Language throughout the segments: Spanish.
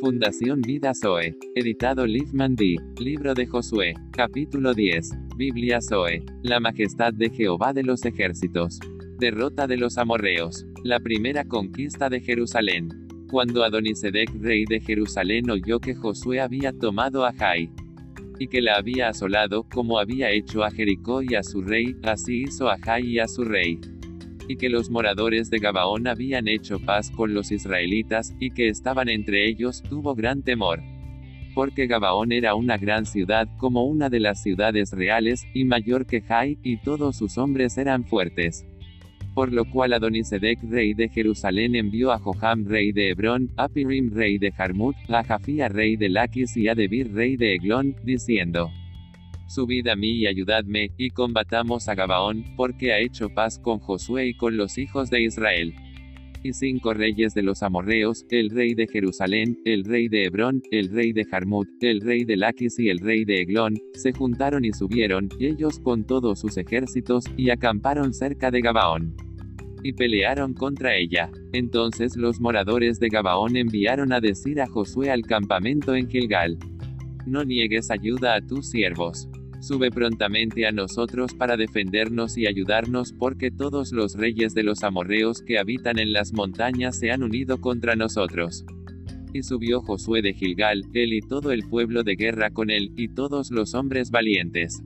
Fundación Vida Zoe. Editado Liefman D. Libro de Josué. Capítulo 10. Biblia Zoe. La majestad de Jehová de los ejércitos. Derrota de los amorreos. La primera conquista de Jerusalén. Cuando Adonisedec, rey de Jerusalén, oyó que Josué había tomado a Jai, y que la había asolado, como había hecho a Jericó y a su rey, así hizo a Jai y a su rey y que los moradores de Gabaón habían hecho paz con los israelitas, y que estaban entre ellos, tuvo gran temor. Porque Gabaón era una gran ciudad, como una de las ciudades reales, y mayor que Jai, y todos sus hombres eran fuertes. Por lo cual Adonisedec rey de Jerusalén envió a Joham rey de Hebrón, a Pirim rey de Jarmut, a Jafía rey de Laquis y a Debir rey de Eglón, diciendo, Subid a mí y ayudadme, y combatamos a Gabaón, porque ha hecho paz con Josué y con los hijos de Israel. Y cinco reyes de los amorreos, el rey de Jerusalén, el rey de Hebrón, el rey de Jarmut, el rey de Laquis y el rey de Eglón, se juntaron y subieron, ellos con todos sus ejércitos, y acamparon cerca de Gabaón. Y pelearon contra ella. Entonces los moradores de Gabaón enviaron a decir a Josué al campamento en Gilgal. No niegues ayuda a tus siervos Sube prontamente a nosotros para defendernos y ayudarnos porque todos los reyes de los amorreos que habitan en las montañas se han unido contra nosotros. Y subió Josué de Gilgal, él y todo el pueblo de guerra con él, y todos los hombres valientes.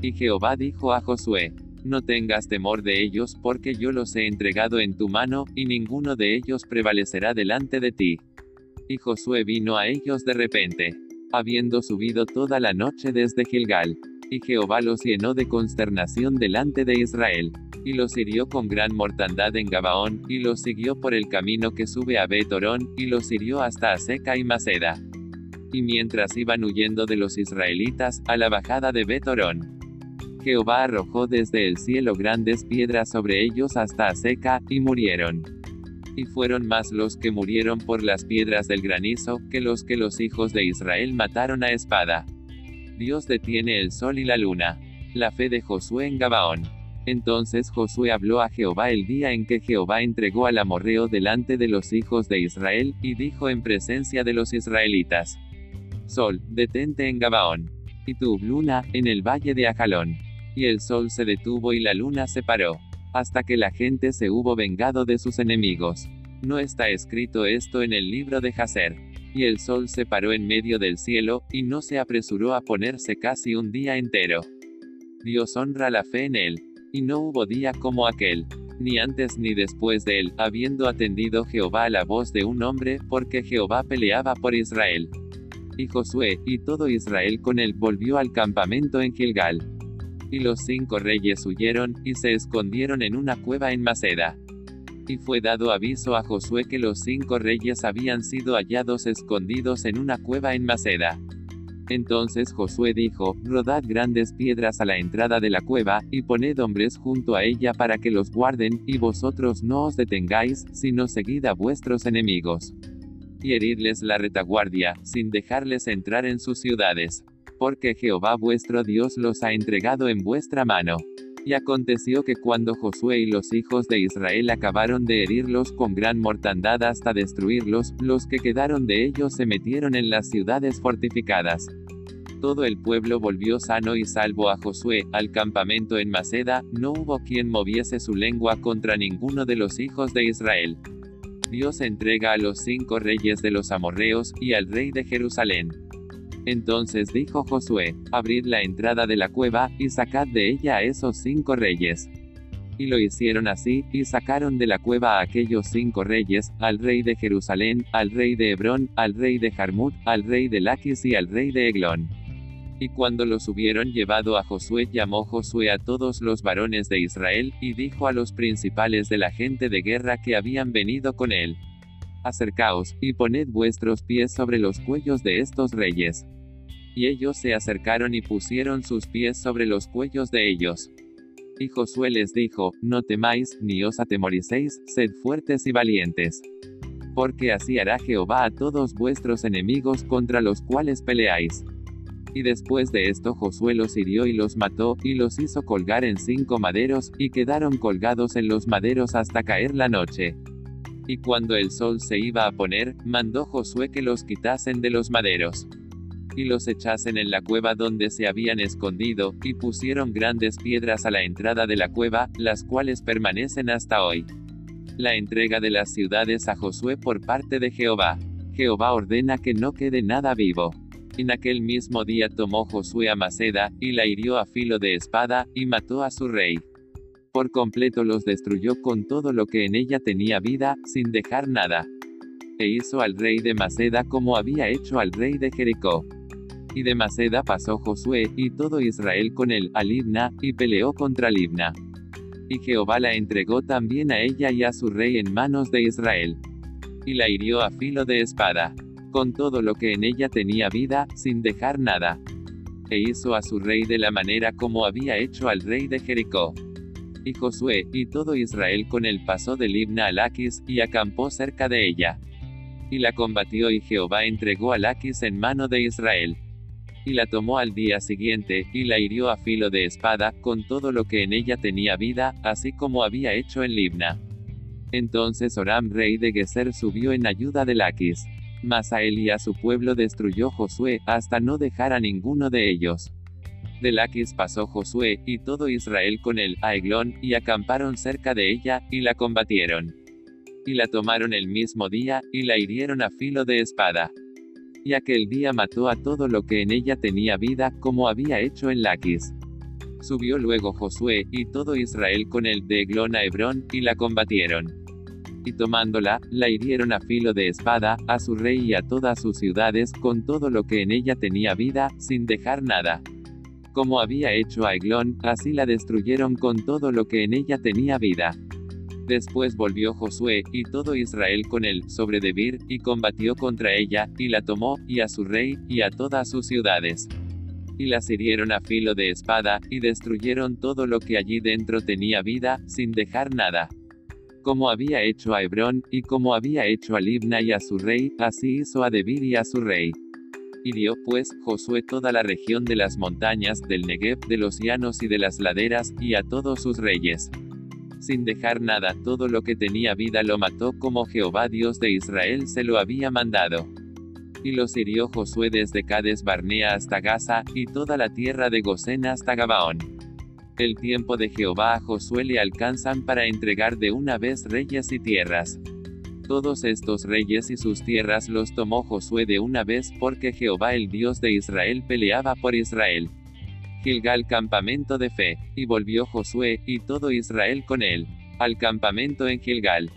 Y Jehová dijo a Josué, No tengas temor de ellos porque yo los he entregado en tu mano, y ninguno de ellos prevalecerá delante de ti. Y Josué vino a ellos de repente habiendo subido toda la noche desde Gilgal. Y Jehová los llenó de consternación delante de Israel. Y los hirió con gran mortandad en Gabaón, y los siguió por el camino que sube a Betorón, y los hirió hasta Aseca y Maceda. Y mientras iban huyendo de los israelitas, a la bajada de Betorón, Jehová arrojó desde el cielo grandes piedras sobre ellos hasta Aseca, y murieron y fueron más los que murieron por las piedras del granizo, que los que los hijos de Israel mataron a espada. Dios detiene el sol y la luna. La fe de Josué en Gabaón. Entonces Josué habló a Jehová el día en que Jehová entregó al amorreo delante de los hijos de Israel, y dijo en presencia de los israelitas: Sol, detente en Gabaón. Y tú, luna, en el valle de Ajalón. Y el sol se detuvo y la luna se paró hasta que la gente se hubo vengado de sus enemigos. No está escrito esto en el libro de Jaser. Y el sol se paró en medio del cielo, y no se apresuró a ponerse casi un día entero. Dios honra la fe en él. Y no hubo día como aquel, ni antes ni después de él, habiendo atendido Jehová a la voz de un hombre, porque Jehová peleaba por Israel. Y Josué, y todo Israel con él, volvió al campamento en Gilgal. Y los cinco reyes huyeron, y se escondieron en una cueva en Maceda. Y fue dado aviso a Josué que los cinco reyes habían sido hallados escondidos en una cueva en Maceda. Entonces Josué dijo, Rodad grandes piedras a la entrada de la cueva, y poned hombres junto a ella para que los guarden, y vosotros no os detengáis, sino seguid a vuestros enemigos. Y heridles la retaguardia, sin dejarles entrar en sus ciudades porque Jehová vuestro Dios los ha entregado en vuestra mano. Y aconteció que cuando Josué y los hijos de Israel acabaron de herirlos con gran mortandad hasta destruirlos, los que quedaron de ellos se metieron en las ciudades fortificadas. Todo el pueblo volvió sano y salvo a Josué, al campamento en Maceda, no hubo quien moviese su lengua contra ninguno de los hijos de Israel. Dios entrega a los cinco reyes de los amorreos, y al rey de Jerusalén. Entonces dijo Josué, abrid la entrada de la cueva, y sacad de ella a esos cinco reyes. Y lo hicieron así, y sacaron de la cueva a aquellos cinco reyes, al rey de Jerusalén, al rey de Hebrón, al rey de Jarmut, al rey de Laquis y al rey de Eglón. Y cuando los hubieron llevado a Josué, llamó Josué a todos los varones de Israel, y dijo a los principales de la gente de guerra que habían venido con él. Acercaos, y poned vuestros pies sobre los cuellos de estos reyes. Y ellos se acercaron y pusieron sus pies sobre los cuellos de ellos. Y Josué les dijo, No temáis, ni os atemoricéis, sed fuertes y valientes. Porque así hará Jehová a todos vuestros enemigos contra los cuales peleáis. Y después de esto Josué los hirió y los mató, y los hizo colgar en cinco maderos, y quedaron colgados en los maderos hasta caer la noche. Y cuando el sol se iba a poner, mandó Josué que los quitasen de los maderos. Y los echasen en la cueva donde se habían escondido, y pusieron grandes piedras a la entrada de la cueva, las cuales permanecen hasta hoy. La entrega de las ciudades a Josué por parte de Jehová. Jehová ordena que no quede nada vivo. En aquel mismo día tomó Josué a Maceda, y la hirió a filo de espada, y mató a su rey por completo los destruyó con todo lo que en ella tenía vida, sin dejar nada. E hizo al rey de Maceda como había hecho al rey de Jericó. Y de Maceda pasó Josué, y todo Israel con él, a Libna, y peleó contra Libna. Y Jehová la entregó también a ella y a su rey en manos de Israel. Y la hirió a filo de espada. Con todo lo que en ella tenía vida, sin dejar nada. E hizo a su rey de la manera como había hecho al rey de Jericó. Y Josué, y todo Israel con él pasó de Libna a Laquis, y acampó cerca de ella. Y la combatió y Jehová entregó a Laquis en mano de Israel. Y la tomó al día siguiente, y la hirió a filo de espada, con todo lo que en ella tenía vida, así como había hecho en Libna. Entonces Oram rey de Geser subió en ayuda de Laquis. Mas a él y a su pueblo destruyó Josué, hasta no dejar a ninguno de ellos. De Laquis pasó Josué, y todo Israel con él, a Eglón, y acamparon cerca de ella, y la combatieron. Y la tomaron el mismo día, y la hirieron a filo de espada. Y aquel día mató a todo lo que en ella tenía vida, como había hecho en Laquis. Subió luego Josué, y todo Israel con él, de Eglón a Hebrón, y la combatieron. Y tomándola, la hirieron a filo de espada, a su rey y a todas sus ciudades, con todo lo que en ella tenía vida, sin dejar nada. Como había hecho a Eglón, así la destruyeron con todo lo que en ella tenía vida. Después volvió Josué, y todo Israel con él, sobre Debir, y combatió contra ella, y la tomó, y a su rey, y a todas sus ciudades. Y las hirieron a filo de espada, y destruyeron todo lo que allí dentro tenía vida, sin dejar nada. Como había hecho a Hebrón, y como había hecho a Libna y a su rey, así hizo a Debir y a su rey. Hirió, pues, Josué toda la región de las montañas, del Negev, de los llanos y de las laderas, y a todos sus reyes. Sin dejar nada, todo lo que tenía vida lo mató como Jehová Dios de Israel se lo había mandado. Y los hirió Josué desde Cades Barnea hasta Gaza, y toda la tierra de Gosén hasta Gabaón. El tiempo de Jehová a Josué le alcanzan para entregar de una vez reyes y tierras. Todos estos reyes y sus tierras los tomó Josué de una vez porque Jehová el Dios de Israel peleaba por Israel. Gilgal campamento de fe, y volvió Josué, y todo Israel con él, al campamento en Gilgal.